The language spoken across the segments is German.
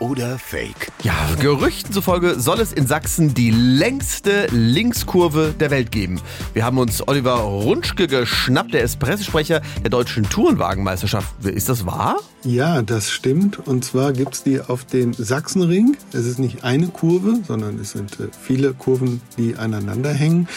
oder Fake? Ja, Gerüchten zufolge soll es in Sachsen die längste Linkskurve der Welt geben. Wir haben uns Oliver Runschke geschnappt, der ist Pressesprecher der deutschen Tourenwagenmeisterschaft. Ist das wahr? Ja, das stimmt. Und zwar gibt es die auf den Sachsenring. Es ist nicht eine Kurve, sondern es sind äh, viele Kurven, die aneinander hängen.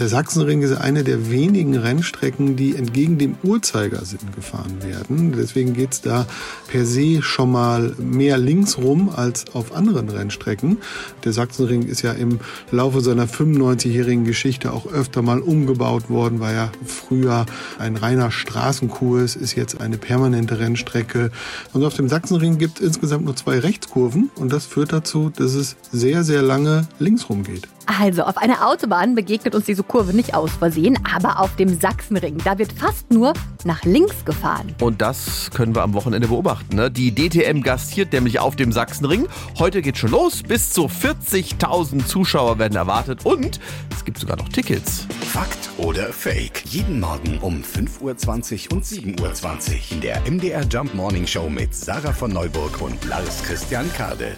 Der Sachsenring ist eine der wenigen Rennstrecken, die entgegen dem Uhrzeigersinn gefahren werden. Deswegen geht es da per se schon mal mehr links rum als auf anderen Rennstrecken. Der Sachsenring ist ja im Laufe seiner 95-jährigen Geschichte auch öfter mal umgebaut worden, war ja früher ein reiner Straßenkurs, ist jetzt eine permanente Rennstrecke und auf dem Sachsenring gibt es insgesamt nur zwei Rechtskurven und das führt dazu, dass es sehr, sehr lange links rum geht. Also, auf einer Autobahn begegnet uns diese Kurve nicht aus Versehen, aber auf dem Sachsenring, da wird fast nur nach links gefahren. Und das können wir am Wochenende beobachten. Ne? Die DTM gastiert nämlich auf dem Sachsenring. Heute geht schon los. Bis zu 40.000 Zuschauer werden erwartet und es gibt sogar noch Tickets. Fakt oder Fake? Jeden Morgen um 5.20 Uhr und 7.20 Uhr in der MDR Jump Morning Show mit Sarah von Neuburg und Lars Christian Kade.